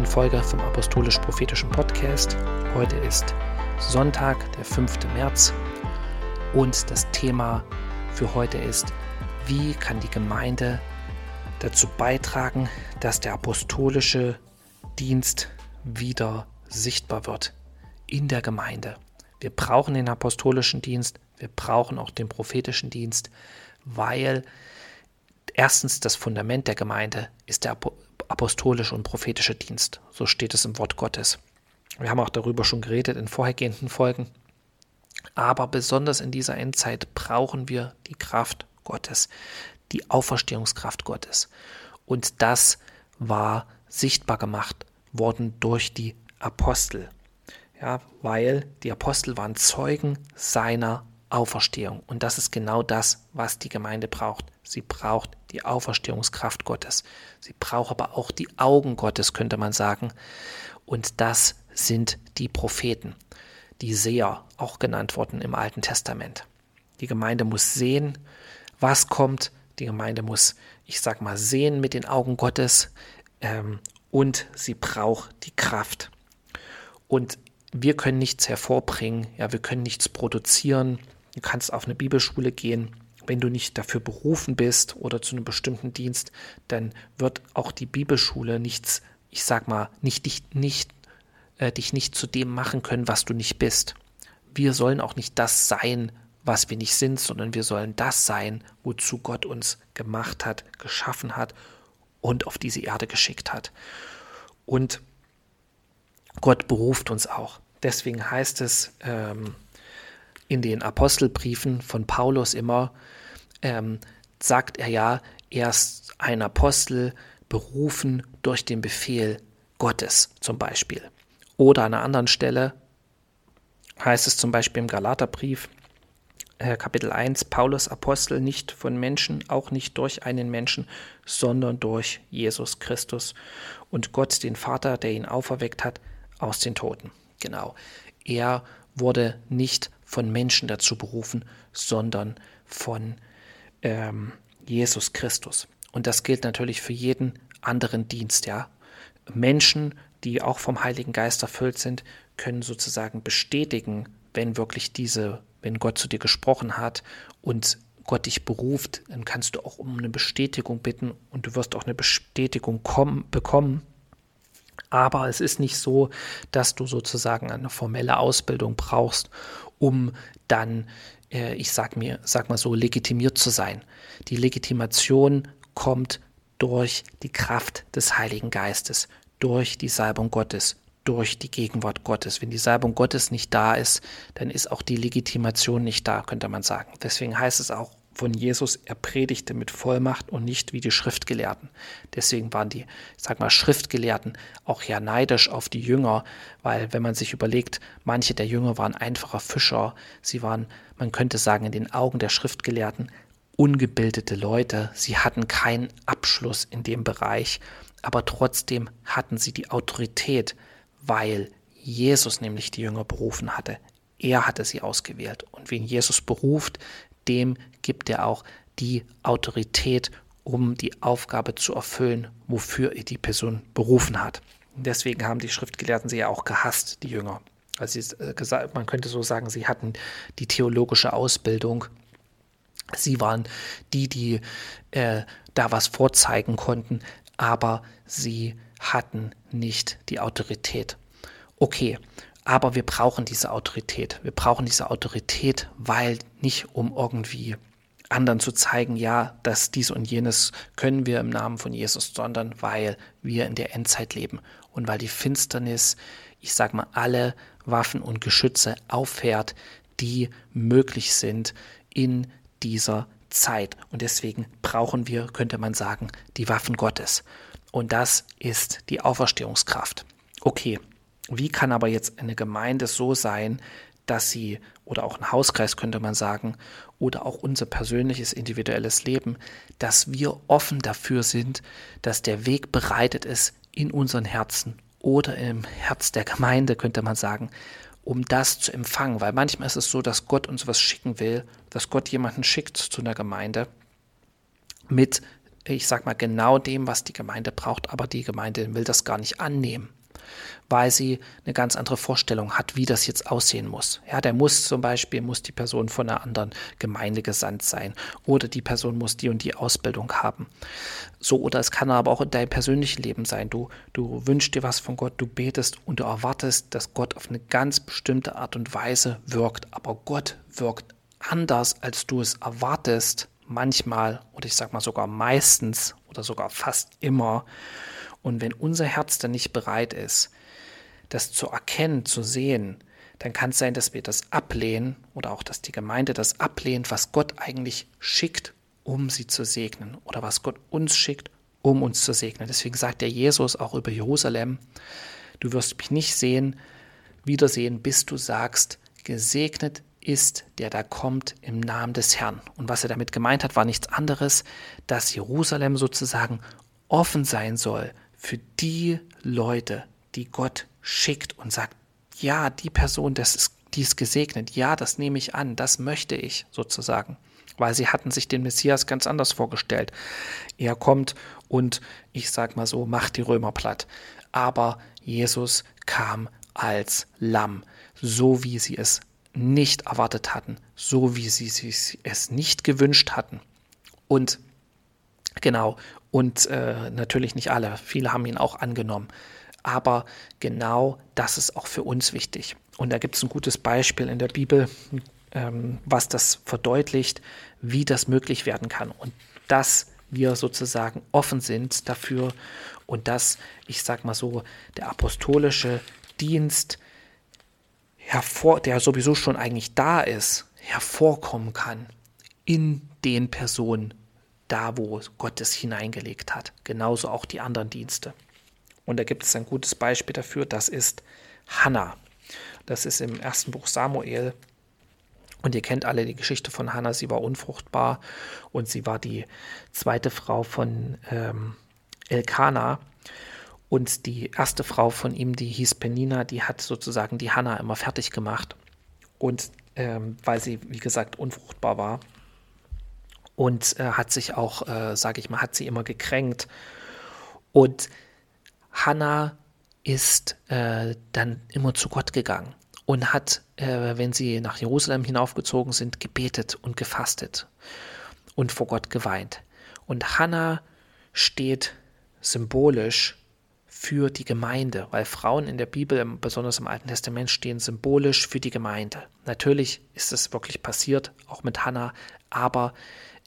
neuen Folge vom Apostolisch-Prophetischen Podcast. Heute ist Sonntag, der 5. März und das Thema für heute ist, wie kann die Gemeinde dazu beitragen, dass der apostolische Dienst wieder sichtbar wird in der Gemeinde. Wir brauchen den apostolischen Dienst, wir brauchen auch den prophetischen Dienst, weil erstens das Fundament der Gemeinde ist der apostolische und prophetische Dienst. So steht es im Wort Gottes. Wir haben auch darüber schon geredet in vorhergehenden Folgen. Aber besonders in dieser Endzeit brauchen wir die Kraft Gottes, die Auferstehungskraft Gottes. Und das war sichtbar gemacht worden durch die Apostel. Ja, weil die Apostel waren Zeugen seiner Auferstehung. Und das ist genau das, was die Gemeinde braucht. Sie braucht die Auferstehungskraft Gottes. Sie braucht aber auch die Augen Gottes, könnte man sagen. Und das sind die Propheten, die Seher, auch genannt worden im Alten Testament. Die Gemeinde muss sehen, was kommt. Die Gemeinde muss, ich sag mal, sehen mit den Augen Gottes. Ähm, und sie braucht die Kraft. Und wir können nichts hervorbringen, ja, wir können nichts produzieren, Du kannst auf eine Bibelschule gehen. Wenn du nicht dafür berufen bist oder zu einem bestimmten Dienst, dann wird auch die Bibelschule nichts, ich sag mal, nicht dich nicht, äh, dich nicht zu dem machen können, was du nicht bist. Wir sollen auch nicht das sein, was wir nicht sind, sondern wir sollen das sein, wozu Gott uns gemacht hat, geschaffen hat und auf diese Erde geschickt hat. Und Gott beruft uns auch. Deswegen heißt es, ähm, in den Apostelbriefen von Paulus immer, ähm, sagt er ja, er ist ein Apostel berufen durch den Befehl Gottes zum Beispiel. Oder an einer anderen Stelle heißt es zum Beispiel im Galaterbrief, äh, Kapitel 1, Paulus Apostel nicht von Menschen, auch nicht durch einen Menschen, sondern durch Jesus Christus und Gott, den Vater, der ihn auferweckt hat aus den Toten. Genau. Er wurde nicht von Menschen dazu berufen, sondern von ähm, Jesus Christus. Und das gilt natürlich für jeden anderen Dienst, ja. Menschen, die auch vom Heiligen Geist erfüllt sind, können sozusagen bestätigen, wenn wirklich diese, wenn Gott zu dir gesprochen hat und Gott dich beruft, dann kannst du auch um eine Bestätigung bitten und du wirst auch eine Bestätigung kommen, bekommen. Aber es ist nicht so, dass du sozusagen eine formelle Ausbildung brauchst, um dann, äh, ich sag mir, sag mal so, legitimiert zu sein. Die Legitimation kommt durch die Kraft des Heiligen Geistes, durch die Salbung Gottes, durch die Gegenwart Gottes. Wenn die Salbung Gottes nicht da ist, dann ist auch die Legitimation nicht da, könnte man sagen. Deswegen heißt es auch von Jesus, er predigte mit Vollmacht und nicht wie die Schriftgelehrten. Deswegen waren die, ich sag mal, Schriftgelehrten auch ja neidisch auf die Jünger, weil wenn man sich überlegt, manche der Jünger waren einfacher Fischer, sie waren, man könnte sagen, in den Augen der Schriftgelehrten ungebildete Leute, sie hatten keinen Abschluss in dem Bereich, aber trotzdem hatten sie die Autorität, weil Jesus nämlich die Jünger berufen hatte. Er hatte sie ausgewählt. Und wen Jesus beruft, dem gibt er auch die Autorität, um die Aufgabe zu erfüllen, wofür er die Person berufen hat. Deswegen haben die Schriftgelehrten sie ja auch gehasst, die Jünger. Also man könnte so sagen, sie hatten die theologische Ausbildung. Sie waren die, die äh, da was vorzeigen konnten, aber sie hatten nicht die Autorität. Okay, aber wir brauchen diese Autorität. Wir brauchen diese Autorität, weil nicht um irgendwie anderen zu zeigen, ja, dass dies und jenes können wir im Namen von Jesus, sondern weil wir in der Endzeit leben und weil die Finsternis, ich sag mal, alle Waffen und Geschütze auffährt, die möglich sind in dieser Zeit. Und deswegen brauchen wir, könnte man sagen, die Waffen Gottes. Und das ist die Auferstehungskraft. Okay, wie kann aber jetzt eine Gemeinde so sein, dass sie, oder auch ein Hauskreis könnte man sagen, oder auch unser persönliches individuelles Leben, dass wir offen dafür sind, dass der Weg bereitet ist in unseren Herzen oder im Herz der Gemeinde, könnte man sagen, um das zu empfangen. Weil manchmal ist es so, dass Gott uns was schicken will, dass Gott jemanden schickt zu einer Gemeinde mit, ich sag mal, genau dem, was die Gemeinde braucht, aber die Gemeinde will das gar nicht annehmen weil sie eine ganz andere Vorstellung hat, wie das jetzt aussehen muss. Ja, der muss zum Beispiel, muss die Person von einer anderen Gemeinde gesandt sein oder die Person muss die und die Ausbildung haben. So, oder es kann aber auch in deinem persönlichen Leben sein. Du, du wünschst dir was von Gott, du betest und du erwartest, dass Gott auf eine ganz bestimmte Art und Weise wirkt, aber Gott wirkt anders, als du es erwartest, manchmal oder ich sag mal sogar meistens oder sogar fast immer. Und wenn unser Herz dann nicht bereit ist, das zu erkennen, zu sehen, dann kann es sein, dass wir das ablehnen oder auch, dass die Gemeinde das ablehnt, was Gott eigentlich schickt, um sie zu segnen oder was Gott uns schickt, um uns zu segnen. Deswegen sagt der Jesus auch über Jerusalem, du wirst mich nicht sehen, wiedersehen, bis du sagst, gesegnet ist, der da kommt im Namen des Herrn. Und was er damit gemeint hat, war nichts anderes, dass Jerusalem sozusagen offen sein soll für die Leute, die Gott schickt und sagt, ja, die Person, das ist, die ist gesegnet, ja, das nehme ich an, das möchte ich sozusagen. Weil sie hatten sich den Messias ganz anders vorgestellt. Er kommt und, ich sag mal so, macht die Römer platt. Aber Jesus kam als Lamm, so wie sie es nicht erwartet hatten, so wie sie es nicht gewünscht hatten. Und genau, und äh, natürlich nicht alle, viele haben ihn auch angenommen. Aber genau das ist auch für uns wichtig. Und da gibt es ein gutes Beispiel in der Bibel, ähm, was das verdeutlicht, wie das möglich werden kann. Und dass wir sozusagen offen sind dafür und dass, ich sag mal so, der apostolische Dienst hervor, der sowieso schon eigentlich da ist, hervorkommen kann in den Personen, da wo Gott es hineingelegt hat. Genauso auch die anderen Dienste. Und da gibt es ein gutes Beispiel dafür, das ist Hannah. Das ist im ersten Buch Samuel. Und ihr kennt alle die Geschichte von Hannah. Sie war unfruchtbar und sie war die zweite Frau von ähm, Elkanah. Und die erste Frau von ihm, die hieß Penina, die hat sozusagen die Hannah immer fertig gemacht. Und ähm, weil sie, wie gesagt, unfruchtbar war. Und äh, hat sich auch, äh, sage ich mal, hat sie immer gekränkt. Und Hannah ist äh, dann immer zu Gott gegangen und hat, äh, wenn sie nach Jerusalem hinaufgezogen sind, gebetet und gefastet und vor Gott geweint. Und Hannah steht symbolisch für die Gemeinde, weil Frauen in der Bibel, besonders im Alten Testament, stehen symbolisch für die Gemeinde. Natürlich ist es wirklich passiert, auch mit Hannah, aber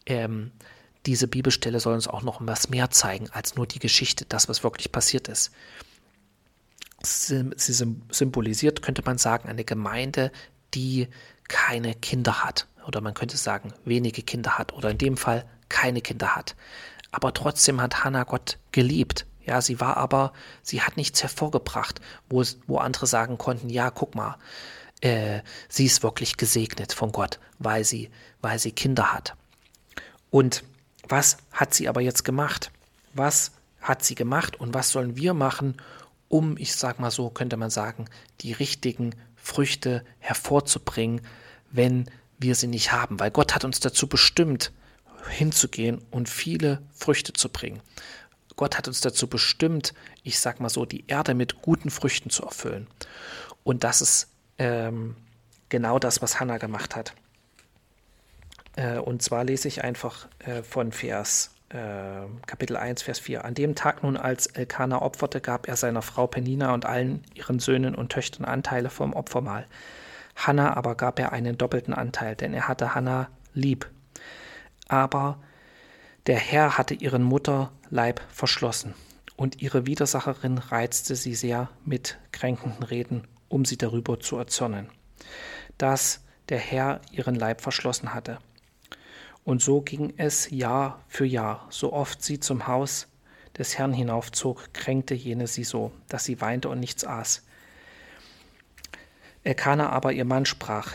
ähm, diese Bibelstelle soll uns auch noch was mehr zeigen als nur die Geschichte, das, was wirklich passiert ist. Sie symbolisiert, könnte man sagen, eine Gemeinde, die keine Kinder hat. Oder man könnte sagen, wenige Kinder hat. Oder in dem Fall keine Kinder hat. Aber trotzdem hat Hannah Gott geliebt. Ja, sie war aber, sie hat nichts hervorgebracht, wo, wo andere sagen konnten, ja, guck mal, äh, sie ist wirklich gesegnet von Gott, weil sie, weil sie Kinder hat. Und was hat sie aber jetzt gemacht? Was hat sie gemacht und was sollen wir machen, um, ich sag mal so, könnte man sagen, die richtigen Früchte hervorzubringen, wenn wir sie nicht haben? Weil Gott hat uns dazu bestimmt, hinzugehen und viele Früchte zu bringen. Gott hat uns dazu bestimmt, ich sag mal so, die Erde mit guten Früchten zu erfüllen. Und das ist ähm, genau das, was Hannah gemacht hat. Äh, und zwar lese ich einfach äh, von Vers äh, Kapitel 1, Vers 4. An dem Tag nun, als Elkanah opferte, gab er seiner Frau Penina und allen ihren Söhnen und Töchtern Anteile vom Opfermahl. Hannah aber gab er einen doppelten Anteil, denn er hatte Hannah lieb. Aber der Herr hatte ihren Mutterleib verschlossen, und ihre Widersacherin reizte sie sehr mit kränkenden Reden, um sie darüber zu erzürnen, dass der Herr ihren Leib verschlossen hatte. Und so ging es Jahr für Jahr. So oft sie zum Haus des Herrn hinaufzog, kränkte jene sie so, dass sie weinte und nichts aß. Elkanah aber ihr Mann sprach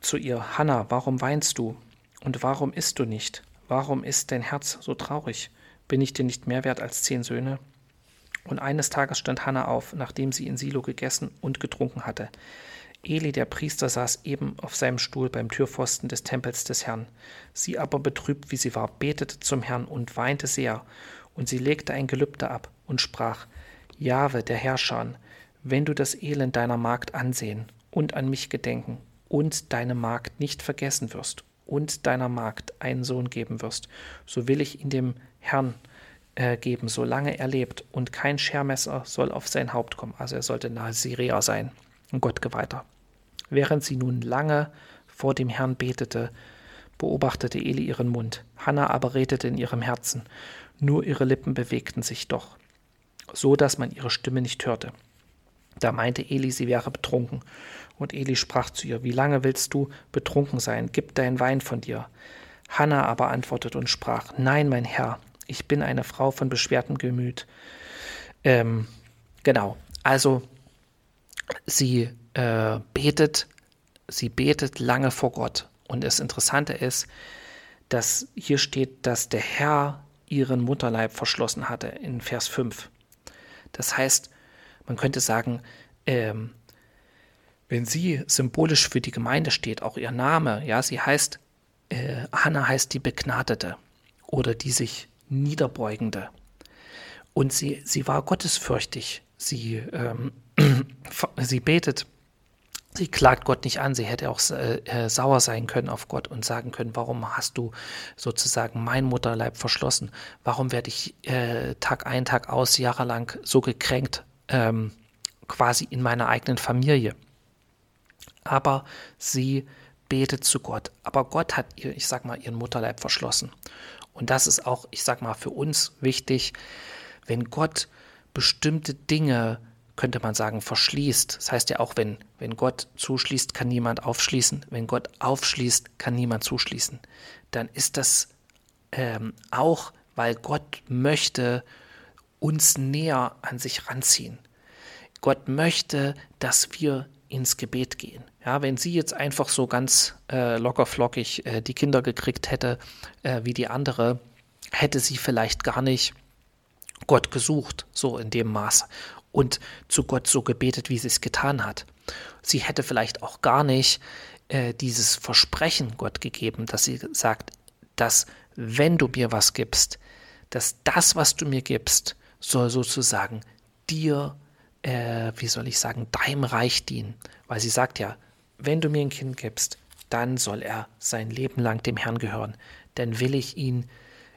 zu ihr, Hanna, warum weinst du? Und warum isst du nicht? Warum ist dein Herz so traurig? Bin ich dir nicht mehr wert als zehn Söhne? Und eines Tages stand Hannah auf, nachdem sie in Silo gegessen und getrunken hatte. Eli, der Priester, saß eben auf seinem Stuhl beim Türpfosten des Tempels des Herrn. Sie aber betrübt, wie sie war, betete zum Herrn und weinte sehr. Und sie legte ein Gelübde ab und sprach, Jahwe, der Herrscher, wenn du das Elend deiner Magd ansehen und an mich gedenken und deine Magd nicht vergessen wirst und deiner Magd einen Sohn geben wirst, so will ich ihn dem Herrn äh, geben, solange er lebt, und kein Schermesser soll auf sein Haupt kommen. Also er sollte nahe Syria sein, ein Gottgeweihter. Während sie nun lange vor dem Herrn betete, beobachtete Eli ihren Mund. Hannah aber redete in ihrem Herzen. Nur ihre Lippen bewegten sich doch, so dass man ihre Stimme nicht hörte. Da meinte Eli, sie wäre betrunken. Und Eli sprach zu ihr, Wie lange willst du betrunken sein? Gib deinen Wein von dir. Hannah aber antwortete und sprach, Nein, mein Herr, ich bin eine Frau von beschwertem Gemüt. Ähm, genau, also sie äh, betet, sie betet lange vor Gott. Und das Interessante ist, dass hier steht, dass der Herr ihren Mutterleib verschlossen hatte in Vers 5. Das heißt, man könnte sagen, ähm, wenn sie symbolisch für die Gemeinde steht, auch ihr Name, ja, sie heißt, äh, Hannah heißt die Begnadete oder die sich Niederbeugende. Und sie, sie war gottesfürchtig. Sie, ähm, sie betet Sie klagt Gott nicht an, sie hätte auch äh, äh, sauer sein können auf Gott und sagen können, warum hast du sozusagen mein Mutterleib verschlossen? Warum werde ich äh, Tag ein, Tag aus, jahrelang so gekränkt, ähm, quasi in meiner eigenen Familie? Aber sie betet zu Gott. Aber Gott hat ihr, ich sag mal, ihren Mutterleib verschlossen. Und das ist auch, ich sag mal, für uns wichtig, wenn Gott bestimmte Dinge könnte man sagen, verschließt. Das heißt ja auch, wenn, wenn Gott zuschließt, kann niemand aufschließen. Wenn Gott aufschließt, kann niemand zuschließen. Dann ist das ähm, auch, weil Gott möchte uns näher an sich ranziehen. Gott möchte, dass wir ins Gebet gehen. Ja, wenn sie jetzt einfach so ganz äh, lockerflockig äh, die Kinder gekriegt hätte, äh, wie die andere, hätte sie vielleicht gar nicht Gott gesucht, so in dem Maße und zu Gott so gebetet, wie sie es getan hat. Sie hätte vielleicht auch gar nicht äh, dieses Versprechen Gott gegeben, dass sie sagt, dass wenn du mir was gibst, dass das, was du mir gibst, soll sozusagen dir, äh, wie soll ich sagen, deinem Reich dienen. Weil sie sagt ja, wenn du mir ein Kind gibst, dann soll er sein Leben lang dem Herrn gehören. Dann will ich ihn,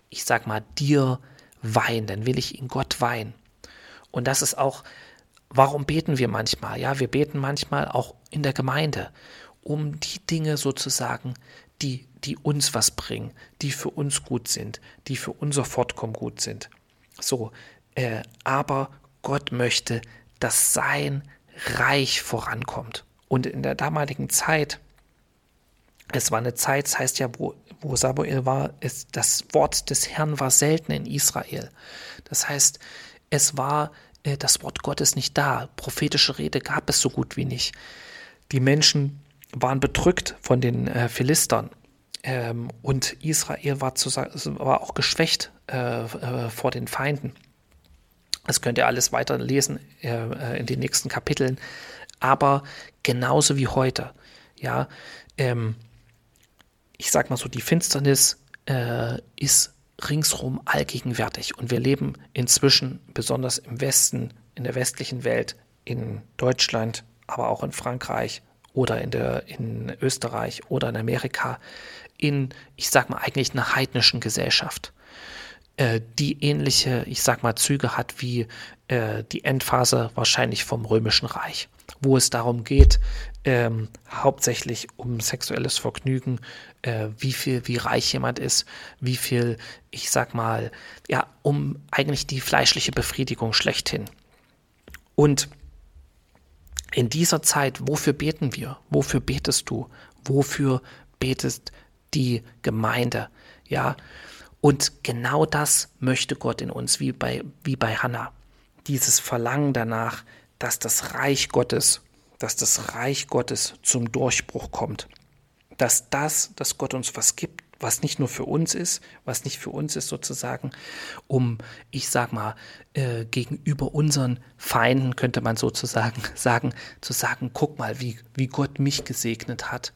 ich sag mal, dir weihen, dann will ich ihn Gott weihen. Und das ist auch, warum beten wir manchmal? Ja, wir beten manchmal auch in der Gemeinde, um die Dinge sozusagen, die, die uns was bringen, die für uns gut sind, die für unser Fortkommen gut sind. So, äh, aber Gott möchte, dass sein Reich vorankommt. Und in der damaligen Zeit, es war eine Zeit, das heißt ja, wo, wo Samuel war, ist, das Wort des Herrn war selten in Israel. Das heißt, es war äh, das Wort Gottes nicht da. Prophetische Rede gab es so gut wie nicht. Die Menschen waren bedrückt von den äh, Philistern. Ähm, und Israel war, zu, war auch geschwächt äh, äh, vor den Feinden. Das könnt ihr alles weiter lesen äh, äh, in den nächsten Kapiteln. Aber genauso wie heute, ja, ähm, ich sag mal so, die Finsternis ist ringsrum allgegenwärtig. Und wir leben inzwischen, besonders im Westen, in der westlichen Welt, in Deutschland, aber auch in Frankreich oder in, der, in Österreich oder in Amerika, in, ich sag mal, eigentlich einer heidnischen Gesellschaft, äh, die ähnliche, ich sag mal, Züge hat wie äh, die Endphase wahrscheinlich vom Römischen Reich, wo es darum geht, ähm, hauptsächlich um sexuelles Vergnügen, äh, wie viel, wie reich jemand ist, wie viel, ich sag mal, ja, um eigentlich die fleischliche Befriedigung schlechthin. Und in dieser Zeit, wofür beten wir? Wofür betest du? Wofür betest die Gemeinde? Ja, und genau das möchte Gott in uns, wie bei, wie bei Hannah. Dieses Verlangen danach, dass das Reich Gottes dass das Reich Gottes zum Durchbruch kommt. Dass das, dass Gott uns was gibt, was nicht nur für uns ist, was nicht für uns ist sozusagen, um, ich sag mal, äh, gegenüber unseren Feinden könnte man sozusagen sagen, zu sagen, guck mal, wie, wie Gott mich gesegnet hat.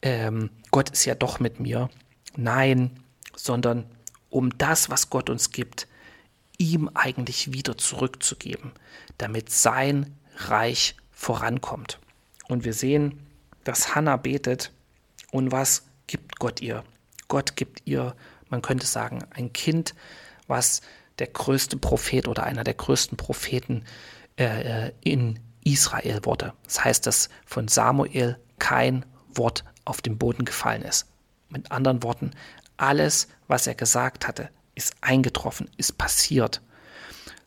Ähm, Gott ist ja doch mit mir. Nein, sondern um das, was Gott uns gibt, ihm eigentlich wieder zurückzugeben, damit sein Reich vorankommt. Und wir sehen, dass Hannah betet und was gibt Gott ihr? Gott gibt ihr, man könnte sagen, ein Kind, was der größte Prophet oder einer der größten Propheten äh, äh, in Israel wurde. Das heißt, dass von Samuel kein Wort auf den Boden gefallen ist. Mit anderen Worten, alles, was er gesagt hatte, ist eingetroffen, ist passiert.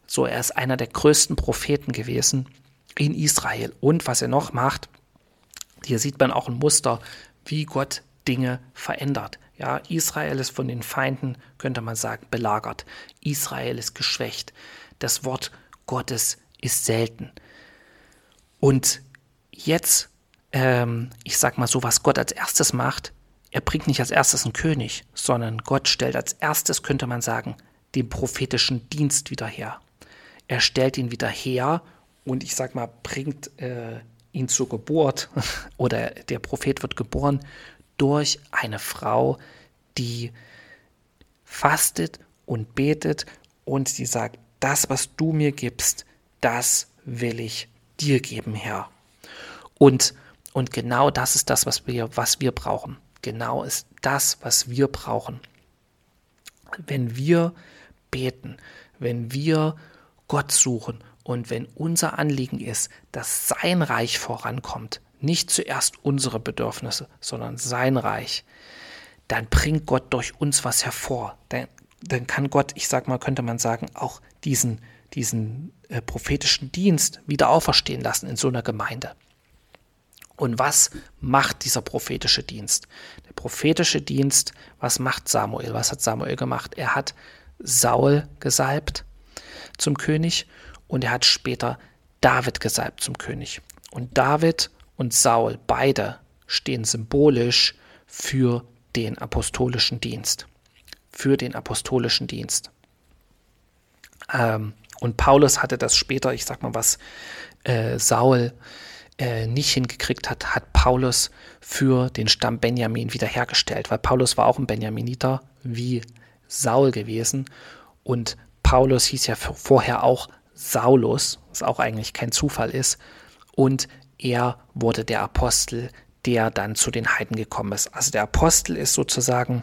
So, er ist einer der größten Propheten gewesen in Israel. Und was er noch macht, hier sieht man auch ein Muster, wie Gott Dinge verändert. Ja, Israel ist von den Feinden, könnte man sagen, belagert. Israel ist geschwächt. Das Wort Gottes ist selten. Und jetzt, ähm, ich sag mal so, was Gott als erstes macht, er bringt nicht als erstes einen König, sondern Gott stellt als erstes, könnte man sagen, den prophetischen Dienst wieder her. Er stellt ihn wieder her und ich sag mal, bringt äh, ihn zur Geburt oder der Prophet wird geboren durch eine Frau, die fastet und betet und sie sagt, das, was du mir gibst, das will ich dir geben, Herr. Und, und genau das ist das, was wir, was wir brauchen. Genau ist das, was wir brauchen. Wenn wir beten, wenn wir Gott suchen und wenn unser Anliegen ist, dass sein Reich vorankommt, nicht zuerst unsere Bedürfnisse, sondern sein Reich, dann bringt Gott durch uns was hervor. Dann, dann kann Gott, ich sag mal, könnte man sagen, auch diesen, diesen äh, prophetischen Dienst wieder auferstehen lassen in so einer Gemeinde. Und was macht dieser prophetische Dienst? Der prophetische Dienst, was macht Samuel? Was hat Samuel gemacht? Er hat Saul gesalbt zum König und er hat später David gesalbt zum König. Und David und Saul, beide stehen symbolisch für den apostolischen Dienst. Für den apostolischen Dienst. Ähm, und Paulus hatte das später, ich sag mal, was äh, Saul äh, nicht hingekriegt hat, hat Paulus für den Stamm Benjamin wiederhergestellt, weil Paulus war auch ein Benjaminiter wie Saul gewesen. Und Paulus hieß ja vorher auch Saulus, was auch eigentlich kein Zufall ist, und er wurde der Apostel, der dann zu den Heiden gekommen ist. Also der Apostel ist sozusagen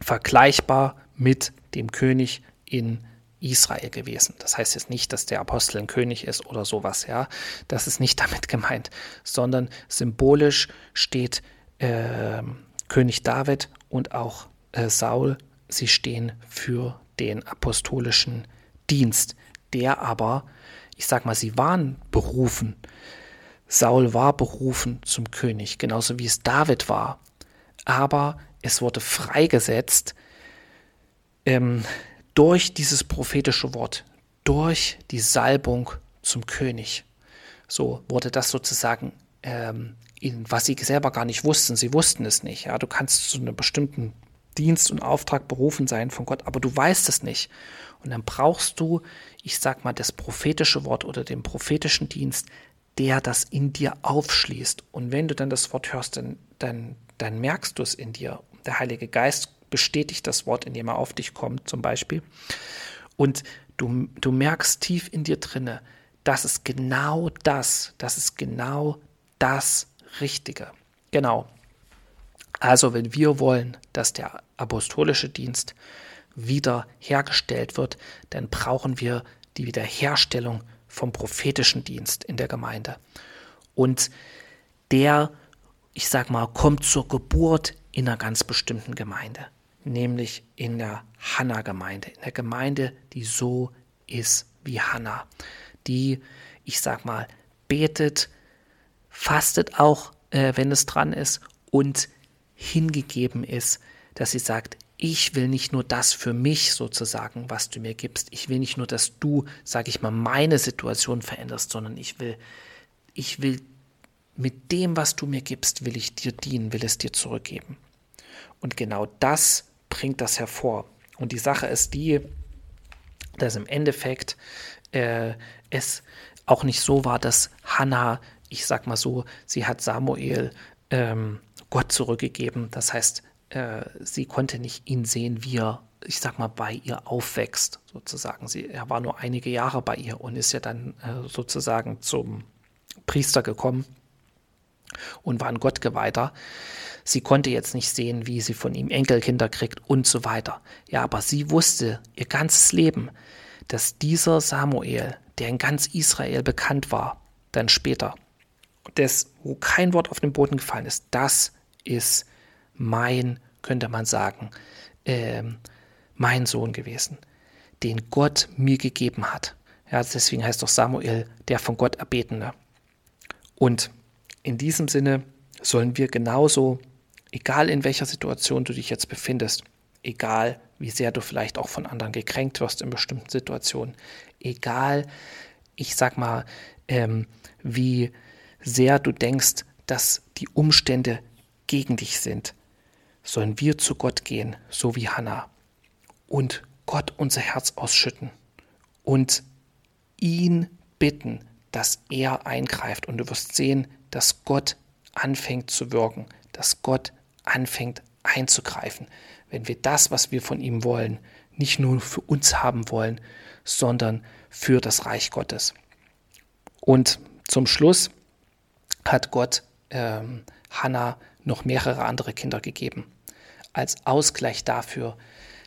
vergleichbar mit dem König in Israel gewesen. Das heißt jetzt nicht, dass der Apostel ein König ist oder sowas, ja. Das ist nicht damit gemeint, sondern symbolisch steht äh, König David und auch äh, Saul, sie stehen für den apostolischen Dienst, der aber, ich sag mal, sie waren berufen, Saul war berufen zum König, genauso wie es David war. Aber es wurde freigesetzt ähm, durch dieses prophetische Wort, durch die Salbung zum König. So wurde das sozusagen, ähm, in, was sie selber gar nicht wussten. Sie wussten es nicht. Ja, du kannst zu einem bestimmten Dienst und Auftrag berufen sein von Gott, aber du weißt es nicht. Und dann brauchst du, ich sag mal, das prophetische Wort oder den prophetischen Dienst, der das in dir aufschließt. Und wenn du dann das Wort hörst, dann, dann, dann merkst du es in dir. Der Heilige Geist bestätigt das Wort, indem er auf dich kommt, zum Beispiel. Und du, du merkst tief in dir drinne, das ist genau das, das ist genau das Richtige. Genau. Also, wenn wir wollen, dass der apostolische Dienst wieder hergestellt wird, dann brauchen wir die Wiederherstellung vom prophetischen Dienst in der Gemeinde. Und der, ich sag mal, kommt zur Geburt in einer ganz bestimmten Gemeinde, nämlich in der Hanna-Gemeinde, in der Gemeinde, die so ist wie Hanna, die, ich sag mal, betet, fastet auch, äh, wenn es dran ist und hingegeben ist, dass sie sagt, ich will nicht nur das für mich sozusagen, was du mir gibst. Ich will nicht nur, dass du, sage ich mal, meine Situation veränderst, sondern ich will, ich will mit dem, was du mir gibst, will ich dir dienen, will es dir zurückgeben. Und genau das bringt das hervor. Und die Sache ist die, dass im Endeffekt äh, es auch nicht so war, dass Hannah, ich sag mal so, sie hat Samuel ähm, Gott zurückgegeben. Das heißt, äh, sie konnte nicht ihn sehen, wie er, ich sag mal, bei ihr aufwächst, sozusagen. Sie, er war nur einige Jahre bei ihr und ist ja dann äh, sozusagen zum Priester gekommen und war ein Gottgeweihter. Sie konnte jetzt nicht sehen, wie sie von ihm Enkelkinder kriegt und so weiter. Ja, aber sie wusste ihr ganzes Leben, dass dieser Samuel, der in ganz Israel bekannt war, dann später, des, wo kein Wort auf den Boden gefallen ist, das ist mein, könnte man sagen, äh, mein Sohn gewesen, den Gott mir gegeben hat. Ja, deswegen heißt doch Samuel der von Gott erbetene. Und in diesem Sinne sollen wir genauso, egal in welcher Situation du dich jetzt befindest, egal wie sehr du vielleicht auch von anderen gekränkt wirst in bestimmten Situationen, egal, ich sag mal, ähm, wie sehr du denkst, dass die Umstände gegen dich sind, sollen wir zu Gott gehen, so wie Hannah, und Gott unser Herz ausschütten und ihn bitten, dass er eingreift. Und du wirst sehen, dass Gott anfängt zu wirken, dass Gott anfängt einzugreifen. Wenn wir das, was wir von ihm wollen, nicht nur für uns haben wollen, sondern für das Reich Gottes. Und zum Schluss hat Gott ähm, Hannah noch mehrere andere Kinder gegeben, als Ausgleich dafür,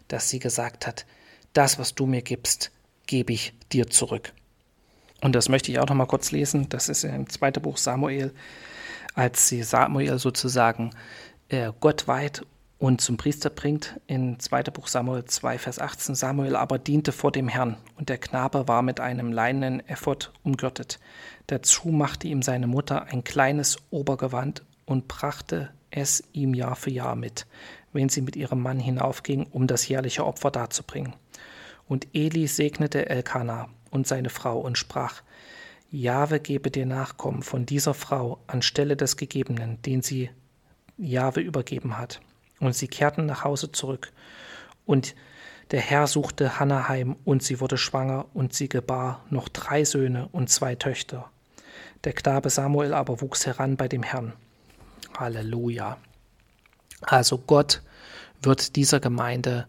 dass sie gesagt hat, das, was du mir gibst, gebe ich dir zurück. Und das möchte ich auch noch mal kurz lesen. Das ist im zweiten Buch Samuel, als sie Samuel sozusagen äh, Gott weiht und zum Priester bringt. In 2. Buch Samuel 2, Vers 18. Samuel aber diente vor dem Herrn, und der Knabe war mit einem leinenen Ephod umgürtet. Dazu machte ihm seine Mutter ein kleines Obergewand und brachte es ihm Jahr für Jahr mit, wenn sie mit ihrem Mann hinaufging, um das jährliche Opfer darzubringen. Und Eli segnete Elkanah und seine Frau und sprach, Jahwe gebe dir Nachkommen von dieser Frau anstelle des Gegebenen, den sie Jahwe übergeben hat. Und sie kehrten nach Hause zurück. Und der Herr suchte Hannah heim, und sie wurde schwanger, und sie gebar noch drei Söhne und zwei Töchter. Der Knabe Samuel aber wuchs heran bei dem Herrn. Halleluja. Also Gott wird dieser Gemeinde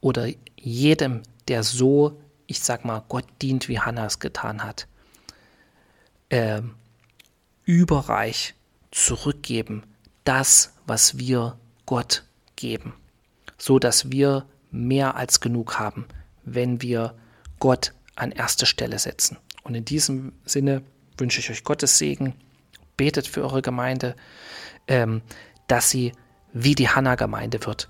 oder jedem, der so, ich sag mal, Gott dient, wie Hannah es getan hat, äh, überreich zurückgeben, das, was wir Gott geben, so dass wir mehr als genug haben, wenn wir Gott an erste Stelle setzen. Und in diesem Sinne wünsche ich euch Gottes Segen. Betet für eure Gemeinde, ähm, dass sie wie die Hanna-Gemeinde wird.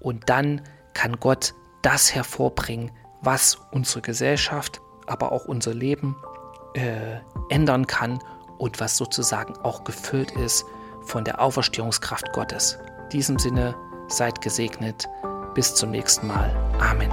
Und dann kann Gott das hervorbringen, was unsere Gesellschaft, aber auch unser Leben äh, ändern kann und was sozusagen auch gefüllt ist von der Auferstehungskraft Gottes. In diesem Sinne seid gesegnet. Bis zum nächsten Mal. Amen.